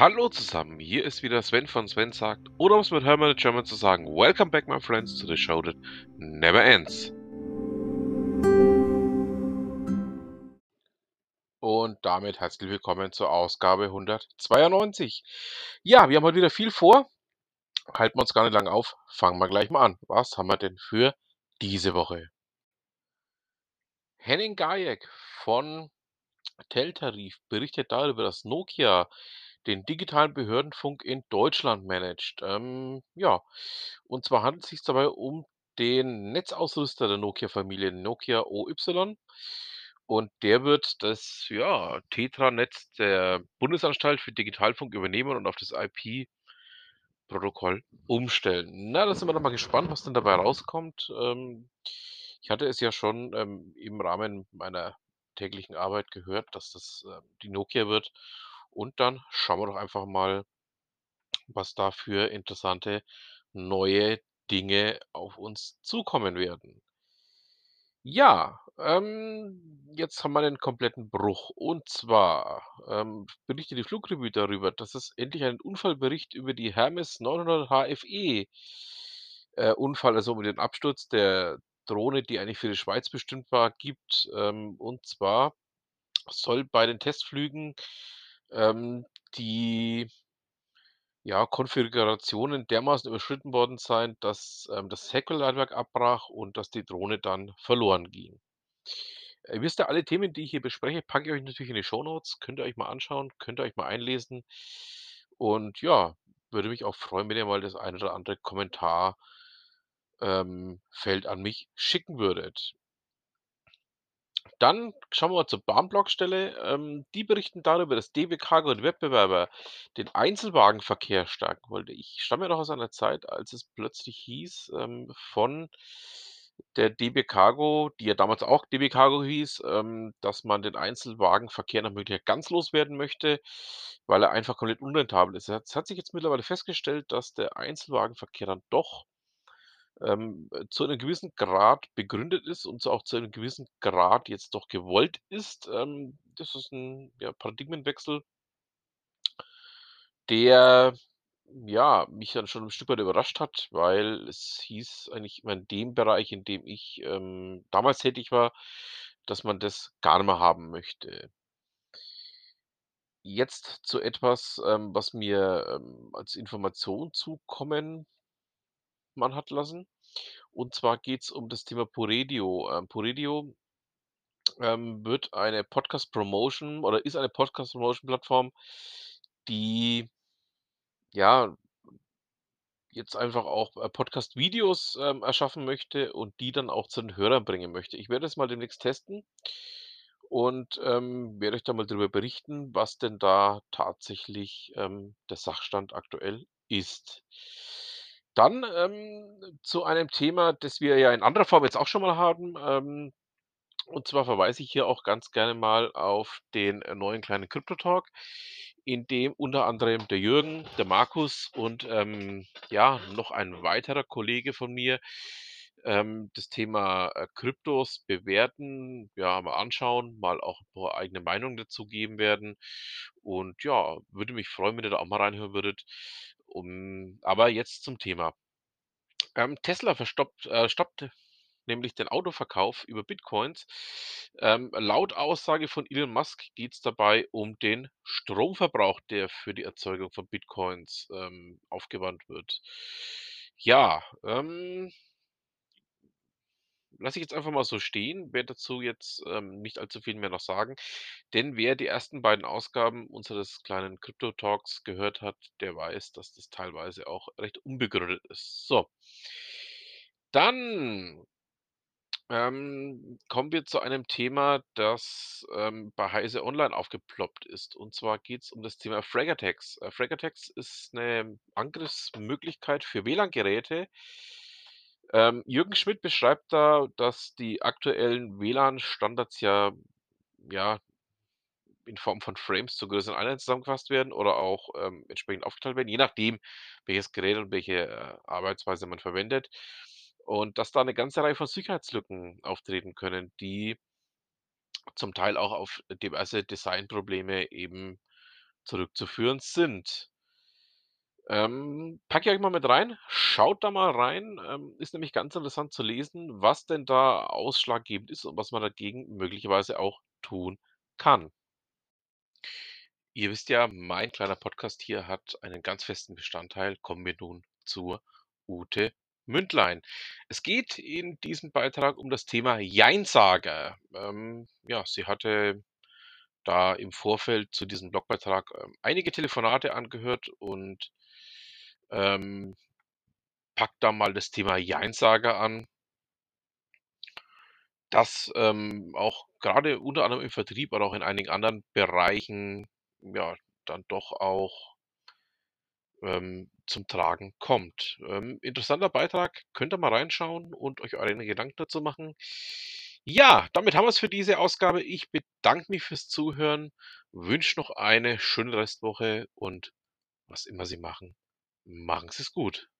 Hallo zusammen, hier ist wieder Sven von Sven sagt, oder um es mit Hermann German zu sagen, Welcome back my friends to the show that never ends. Und damit herzlich willkommen zur Ausgabe 192. Ja, wir haben heute wieder viel vor. Halten wir uns gar nicht lange auf. Fangen wir gleich mal an. Was haben wir denn für diese Woche? Henning Gajek von Teltarif berichtet darüber, dass Nokia den digitalen Behördenfunk in Deutschland managt. Ähm, ja, und zwar handelt es sich dabei um den Netzausrüster der Nokia-Familie, Nokia OY. Und der wird das ja, Tetra-Netz der Bundesanstalt für Digitalfunk übernehmen und auf das IP-Protokoll umstellen. Na, da sind wir doch mal gespannt, was denn dabei rauskommt. Ähm, ich hatte es ja schon ähm, im Rahmen meiner täglichen Arbeit gehört, dass das äh, die Nokia wird. Und dann schauen wir doch einfach mal, was da für interessante neue Dinge auf uns zukommen werden. Ja, ähm, jetzt haben wir einen kompletten Bruch. Und zwar ähm, berichtet die Flugrevue darüber, dass es endlich einen Unfallbericht über die Hermes 900 HFE äh, Unfall, also um den Absturz der Drohne, die eigentlich für die Schweiz bestimmt war, gibt. Ähm, und zwar soll bei den Testflügen ähm, die ja, Konfigurationen dermaßen überschritten worden sein, dass ähm, das Heckleitwerk abbrach und dass die Drohne dann verloren ging. Ihr wisst ja, alle Themen, die ich hier bespreche, packe ich euch natürlich in die Shownotes. Könnt ihr euch mal anschauen, könnt ihr euch mal einlesen. Und ja, würde mich auch freuen, wenn ihr mal das ein oder andere Kommentar ähm, an mich schicken würdet. Dann schauen wir mal zur Bahnblockstelle. Ähm, die berichten darüber, dass DB Cargo und Wettbewerber den Einzelwagenverkehr stärken wollte. Ich stamme ja noch aus einer Zeit, als es plötzlich hieß, ähm, von der DB Cargo, die ja damals auch DB Cargo hieß, ähm, dass man den Einzelwagenverkehr nach Möglichkeit ganz loswerden möchte, weil er einfach komplett unrentabel ist. Es hat sich jetzt mittlerweile festgestellt, dass der Einzelwagenverkehr dann doch ähm, äh, zu einem gewissen Grad begründet ist und so auch zu einem gewissen Grad jetzt doch gewollt ist. Ähm, das ist ein ja, Paradigmenwechsel der, ja, mich dann schon ein Stück weit überrascht hat, weil es hieß eigentlich immer in dem Bereich, in dem ich, ähm, damals tätig war, dass man das gar nicht mehr haben möchte. Jetzt zu etwas, ähm, was mir, ähm, als Information zukommen man hat lassen. Und zwar geht es um das Thema Poredio. Ähm, Poredio ähm, wird eine Podcast-Promotion oder ist eine Podcast-Promotion-Plattform, die ja jetzt einfach auch äh, Podcast-Videos ähm, erschaffen möchte und die dann auch zu den Hörern bringen möchte. Ich werde es mal demnächst testen und ähm, werde euch da mal darüber berichten, was denn da tatsächlich ähm, der Sachstand aktuell ist. Dann ähm, zu einem Thema, das wir ja in anderer Form jetzt auch schon mal haben. Ähm, und zwar verweise ich hier auch ganz gerne mal auf den äh, neuen kleinen Krypto-Talk, in dem unter anderem der Jürgen, der Markus und ähm, ja, noch ein weiterer Kollege von mir ähm, das Thema äh, Kryptos bewerten, ja, mal anschauen, mal auch ein paar eigene Meinungen dazu geben werden. Und ja, würde mich freuen, wenn ihr da auch mal reinhören würdet. Um, aber jetzt zum Thema. Ähm, Tesla verstoppt, äh, stoppt nämlich den Autoverkauf über Bitcoins. Ähm, laut Aussage von Elon Musk geht es dabei um den Stromverbrauch, der für die Erzeugung von Bitcoins ähm, aufgewandt wird. Ja, ähm, lasse ich jetzt einfach mal so stehen, werde dazu jetzt ähm, nicht allzu viel mehr noch sagen, denn wer die ersten beiden Ausgaben unseres kleinen Crypto-Talks gehört hat, der weiß, dass das teilweise auch recht unbegründet ist. So. Dann ähm, kommen wir zu einem Thema, das ähm, bei Heise Online aufgeploppt ist. Und zwar geht es um das Thema Fragatex. Äh, Fragatex ist eine Angriffsmöglichkeit für WLAN-Geräte. Ähm, Jürgen Schmidt beschreibt da, dass die aktuellen WLAN-Standards ja, ja in Form von Frames zu größeren Einheiten zusammengefasst werden oder auch ähm, entsprechend aufgeteilt werden, je nachdem, welches Gerät und welche äh, Arbeitsweise man verwendet. Und dass da eine ganze Reihe von Sicherheitslücken auftreten können, die zum Teil auch auf diverse Designprobleme eben zurückzuführen sind. Ähm, packe ich euch mal mit rein. Schaut da mal rein. Ähm, ist nämlich ganz interessant zu lesen, was denn da ausschlaggebend ist und was man dagegen möglicherweise auch tun kann. Ihr wisst ja, mein kleiner Podcast hier hat einen ganz festen Bestandteil. Kommen wir nun zur Ute Mündlein. Es geht in diesem Beitrag um das Thema Jeinsager. Ähm, ja, sie hatte da im Vorfeld zu diesem Blogbeitrag ähm, einige Telefonate angehört und ähm, packt da mal das Thema Jeinsager an. Das ähm, auch gerade unter anderem im Vertrieb, aber auch in einigen anderen Bereichen ja dann doch auch ähm, zum Tragen kommt. Ähm, interessanter Beitrag, könnt ihr mal reinschauen und euch eure Gedanken dazu machen. Ja, damit haben wir es für diese Ausgabe. Ich bedanke mich fürs Zuhören, wünsche noch eine schöne Restwoche und was immer Sie machen, machen Sie es gut.